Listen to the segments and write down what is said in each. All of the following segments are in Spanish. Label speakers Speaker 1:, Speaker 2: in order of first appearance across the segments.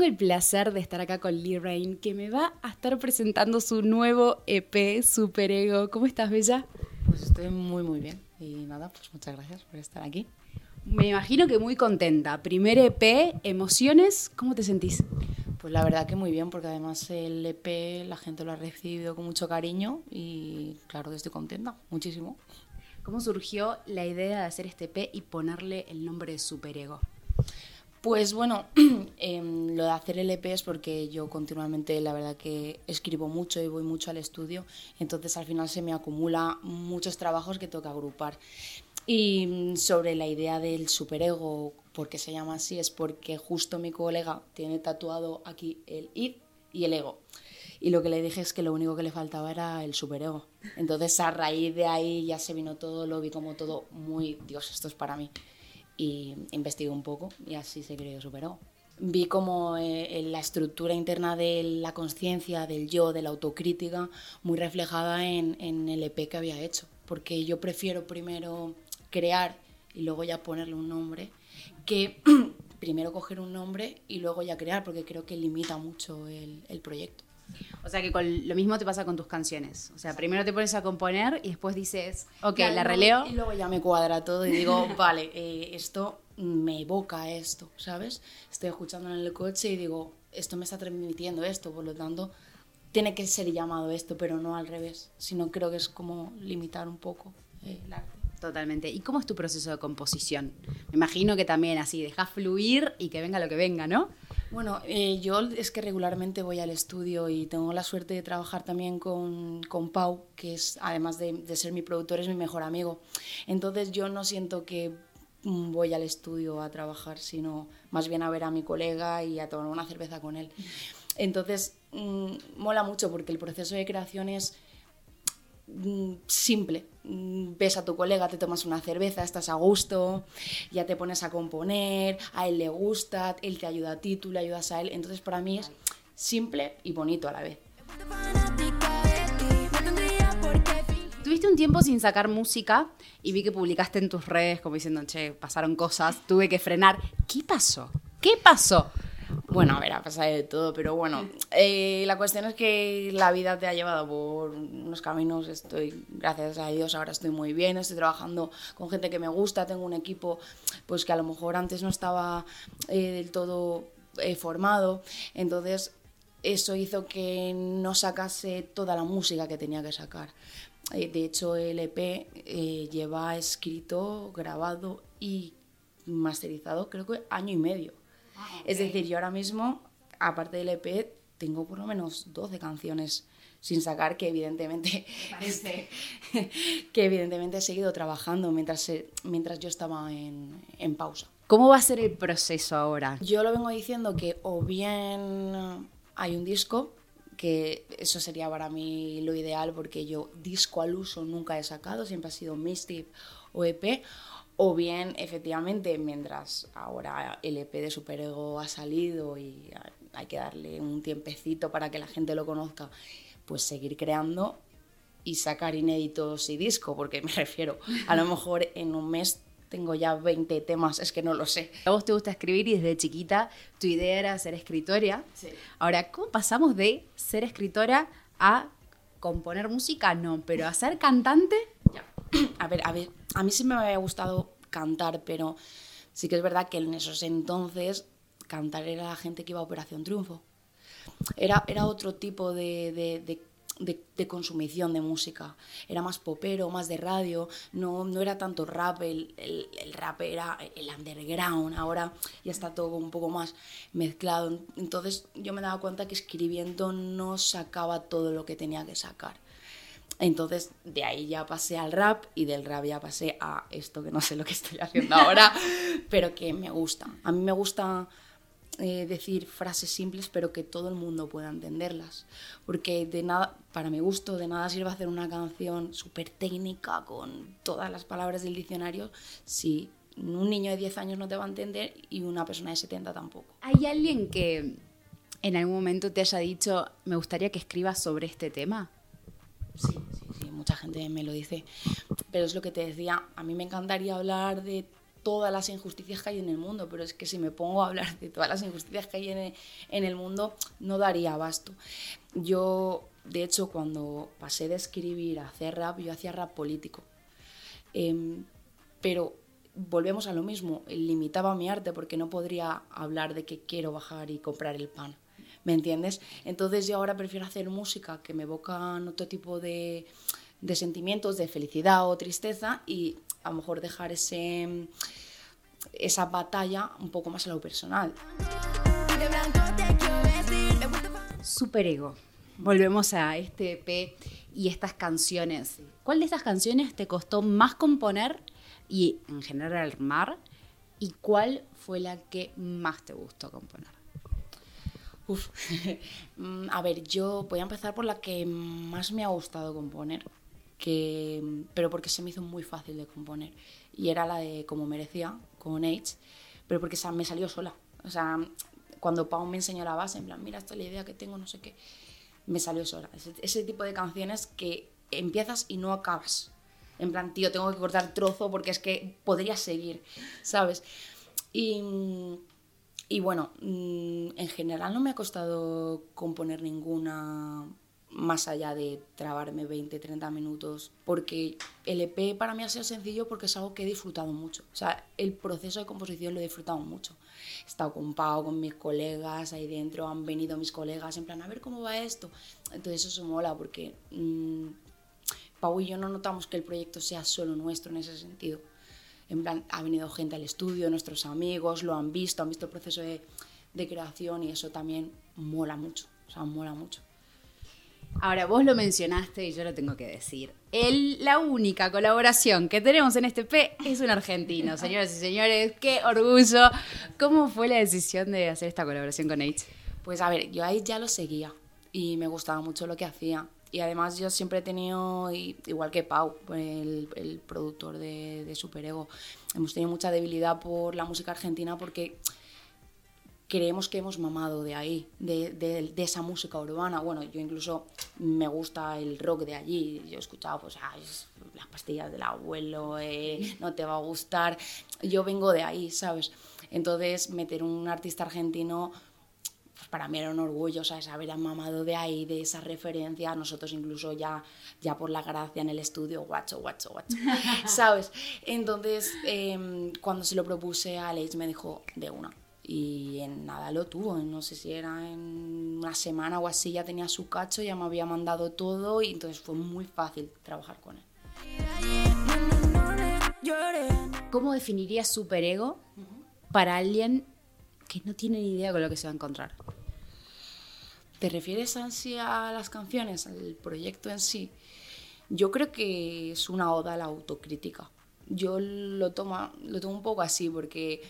Speaker 1: tengo el placer de estar acá con Lee Rain, que me va a estar presentando su nuevo EP, Super Ego. ¿Cómo estás, Bella?
Speaker 2: Pues estoy muy, muy bien. Y nada, pues muchas gracias por estar aquí.
Speaker 1: Me imagino que muy contenta. Primer EP, emociones, ¿cómo te sentís?
Speaker 2: Pues la verdad que muy bien, porque además el EP la gente lo ha recibido con mucho cariño y claro que estoy contenta, muchísimo.
Speaker 1: ¿Cómo surgió la idea de hacer este EP y ponerle el nombre de Super Ego?
Speaker 2: Pues bueno, em, lo de hacer el EP es porque yo continuamente, la verdad que escribo mucho y voy mucho al estudio, entonces al final se me acumula muchos trabajos que que agrupar. Y mm, sobre la idea del superego, ¿por qué se llama así? Es porque justo mi colega tiene tatuado aquí el id y el ego. Y lo que le dije es que lo único que le faltaba era el superego. Entonces a raíz de ahí ya se vino todo, lo vi como todo muy, Dios, esto es para mí y investigué un poco y así se creó Superó. Vi como eh, la estructura interna de la conciencia, del yo, de la autocrítica, muy reflejada en, el EP que había hecho. Porque yo prefiero primero crear y luego ya ponerle un nombre que primero coger un nombre y luego ya crear, porque creo que limita mucho el proyecto.
Speaker 1: O sea que con, lo mismo te pasa con tus canciones. O sea, primero te pones a componer y después dices, ok, la releo.
Speaker 2: Y luego ya me cuadra todo y digo, vale, eh, esto me evoca esto, ¿sabes? Estoy escuchando en el coche y digo, esto me está transmitiendo esto, por lo tanto, tiene que ser llamado esto, pero no al revés. Sino creo que es como limitar un poco eh, el arte.
Speaker 1: Totalmente. ¿Y cómo es tu proceso de composición? Me imagino que también así, dejas fluir y que venga lo que venga, ¿no?
Speaker 2: Bueno, eh, yo es que regularmente voy al estudio y tengo la suerte de trabajar también con, con Pau, que es, además de, de, ser mi productor, es mi mejor amigo. Entonces yo no siento que mm, voy al estudio a trabajar, sino más bien a ver a mi colega y a tomar una cerveza con él. Entonces, mmm, mola mucho porque el proceso de creación es Mm, simple. Mm, ves a tu colega, te tomas una cerveza, estás a gusto, ya te pones a componer, a él le gusta, él te ayuda a ti, tú le ayudas a él. Entonces para mí es simple y bonito a la vez.
Speaker 1: Tuviste un tiempo sin sacar música y vi que publicaste en tus redes como diciendo, che, pasaron cosas, tuve que frenar. ¿Qué pasó? ¿Qué pasó?
Speaker 2: Bueno, a ver, ha pasado de todo, pero bueno, eh, la cuestión es que la vida te ha llevado por unos caminos, estoy, gracias a Dios, ahora estoy muy bien, estoy trabajando con gente que me gusta, tengo un equipo pues que a lo mejor antes no estaba eh, del todo eh, formado, entonces eso hizo que no sacase toda la música que tenía que sacar. Eh, de hecho, el EP lleva escrito, grabado y masterizado creo que año y medio. Ah, es decir, yo ahora mismo, aparte del EP, tengo por lo menos 12 canciones sin sacar que evidentemente este, que evidentemente he seguido trabajando mientras, mientras yo estaba en, en pausa.
Speaker 1: ¿Cómo va a ser el proceso ahora?
Speaker 2: Yo lo vengo diciendo que o bien hay un disco, que eso sería para mí lo ideal porque yo disco al uso nunca he sacado, siempre ha sido mixtape o EP, o bien, efectivamente, mientras ahora el EP de Superego ha salido y hay que darle un tiempecito para que la gente lo conozca, pues seguir creando y sacar inéditos y disco, porque me refiero, a lo mejor en un mes tengo ya 20 temas, es que no lo sé.
Speaker 1: A vos te gusta escribir y desde chiquita tu idea era ser escritora.
Speaker 2: Sí.
Speaker 1: Ahora, ¿cómo pasamos de ser escritora a componer música? No, pero a ser cantante.
Speaker 2: Ya. A ver, a ver, a mí sí me había gustado cantar, pero sí que es verdad que en esos entonces cantar era la gente que iba a Operación Triunfo. Era, era otro tipo de, de, de, consumición de música. Era más popero, más de radio, no, no era tanto rap, el, el, el, rap era el underground, ahora ya está todo un poco más mezclado. Entonces yo me daba cuenta que escribiendo no sacaba todo lo que tenía que sacar. Entonces, de ahí ya pasé al rap y del rap ya pasé a esto que no sé lo que estoy haciendo ahora, pero que me gusta. A mí me gusta eh, decir frases simples, pero que todo el mundo pueda entenderlas. Porque de nada, para mi gusto, de nada sirve hacer una canción súper técnica con todas las palabras del diccionario si un niño de 10 años no te va a entender y una persona de 70 tampoco.
Speaker 1: ¿Hay alguien que en algún momento te haya dicho, me gustaría que escribas sobre este tema?
Speaker 2: Sí, mucha gente me lo dice. Pero es lo que te decía, a mí me encantaría hablar de todas las injusticias que hay en el mundo, pero es que si me pongo a hablar de todas las injusticias que hay en el mundo, no daría abasto. Yo, de hecho, cuando pasé de escribir a hacer rap, yo hacía rap político. Em, pero volvemos a lo mismo, limitaba mi arte porque no podría hablar de que quiero bajar y comprar el pan. ¿Me entiendes? Entonces yo ahora prefiero hacer música que me evocan otro tipo de, de sentimientos, de felicidad o tristeza y a lo mejor dejar ese, esa batalla un poco más a lo personal.
Speaker 1: Superego. Volvemos a este EP y estas canciones. ¿Cuál de estas canciones te costó más componer y en general armar? ¿Y cuál fue la que más te gustó componer?
Speaker 2: Uf. Mm, a ver, yo voy a empezar por la que más me ha gustado componer, que, pero porque se me hizo muy fácil de componer. Y era la de Como merecía, con H, pero porque me salió sola. O sea, cuando Pau me enseñó la base, en plan, mira, esta es la idea que tengo, no sé qué, me salió sola. ese tipo de canciones que empiezas y no acabas. En plan, tío, tengo que cortar trozo porque es que podría seguir, ¿sabes? Y, y bueno, mm, en general no me ha costado componer ninguna más allá de trabarme 20, 30 minutos, porque el EP para mí ha sido sencillo porque es algo que he disfrutado mucho. O sea, el proceso de composición lo he disfrutado mucho. He estado con Pau, con mis colegas ahí dentro, han venido mis colegas en plan, a ver cómo va esto. Entonces eso se mola porque mmm, Pau y yo no notamos que el proyecto sea solo nuestro en ese sentido. En plan, ha venido gente al estudio, nuestros amigos, lo han visto, han visto el proceso de, de creación y eso también mola mucho, o sea, mola mucho.
Speaker 1: Ahora, vos lo mencionaste y yo lo tengo que decir. El, la única colaboración que tenemos en este P es un argentino, señoras y señores. ¡Qué orgullo! ¿Cómo fue la decisión de hacer esta colaboración con H?
Speaker 2: Pues a ver, yo ahí ya lo seguía y me gustaba mucho lo que hacía. Y además yo siempre he tenido, igual que Pau, el, el productor de, de Superego, hemos tenido mucha debilidad por la música argentina porque creemos que hemos mamado de ahí, de, de, de, esa música urbana. Bueno, yo incluso me gusta el rock de allí. Yo he escuchado, pues, las pastillas del abuelo, eh, no te va a gustar. Yo vengo de ahí, ¿sabes? Entonces, meter un artista argentino pues para mí era un orgullo, ¿sabes? Haber mamado de ahí, de esa referencia, nosotros incluso ya, ya por la gracia en el estudio, guacho, guacho, guacho, ¿sabes? Entonces, eh, cuando se lo propuse a Alex me dijo, de una. Y en nada lo tuvo, no sé si era en una semana o así, ya tenía su cacho, ya me había mandado todo y entonces fue muy fácil trabajar con él.
Speaker 1: ¿Cómo definirías superego para alguien que no tiene ni idea con lo que se va a encontrar.
Speaker 2: ¿Te refieres así a las canciones, al proyecto en sí? Yo creo que es una oda a la autocrítica. Yo lo tomo, lo tomo un poco así porque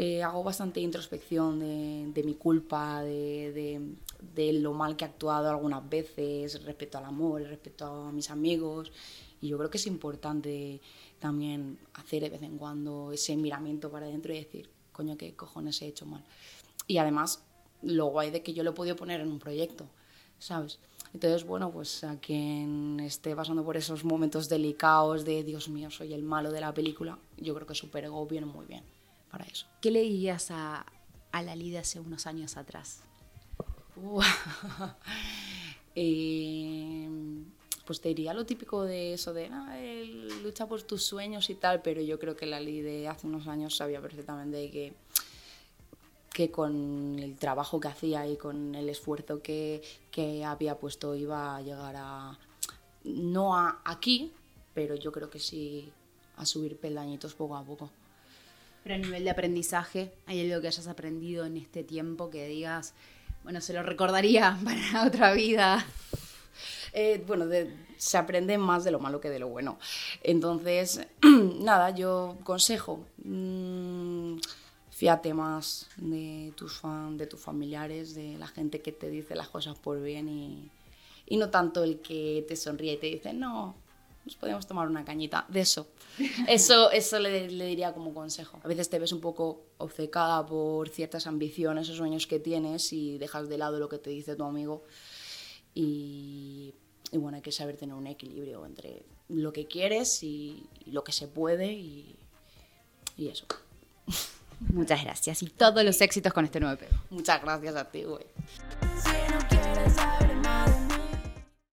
Speaker 2: eh, hago bastante introspección de, de mi culpa, de, de, de, lo mal que he actuado algunas veces respecto al amor, respecto a mis amigos. Y yo creo que es importante también hacer de vez en cuando ese miramiento para adentro y decir, coño, qué cojones he hecho mal. Y además, lo guay de que yo lo he podido poner en un proyecto, ¿sabes? Entonces, bueno, pues a quien esté pasando por esos momentos delicados de, Dios mío, soy el malo de la película, yo creo que Super Ego viene muy bien para eso.
Speaker 1: ¿Qué le dirías a, a la Lida hace unos años atrás?
Speaker 2: Uh, eh, pues te diría lo típico de eso de ah, lucha por tus sueños y tal, pero yo creo que la ley de hace unos años sabía perfectamente que, que con el trabajo que hacía y con el esfuerzo que, que había puesto iba a llegar a, no a aquí, pero yo creo que sí a subir peldañitos poco a poco.
Speaker 1: Pero a nivel de aprendizaje, ¿hay algo que hayas aprendido en este tiempo que digas, bueno, se lo recordaría para otra vida?
Speaker 2: eh, bueno, de, se aprende más de lo malo que de lo bueno. Entonces, nada, yo consejo, mmm, fíjate más de tus, fan, de tus familiares, de la gente que te dice las cosas por bien y, y no tanto el que te sonríe y te dice, no, nos podemos tomar una cañita, de eso. Eso, eso le, le, diría como consejo. A veces te ves un poco obcecada por ciertas ambiciones o sueños que tienes y dejas de lado lo que te dice tu amigo. Y, y bueno, hay que saber tener un equilibrio entre lo que quieres y, y lo que se puede y, Y eso.
Speaker 1: Muchas gracias y todos los éxitos con este nuevo EP.
Speaker 2: Muchas gracias a ti, güey.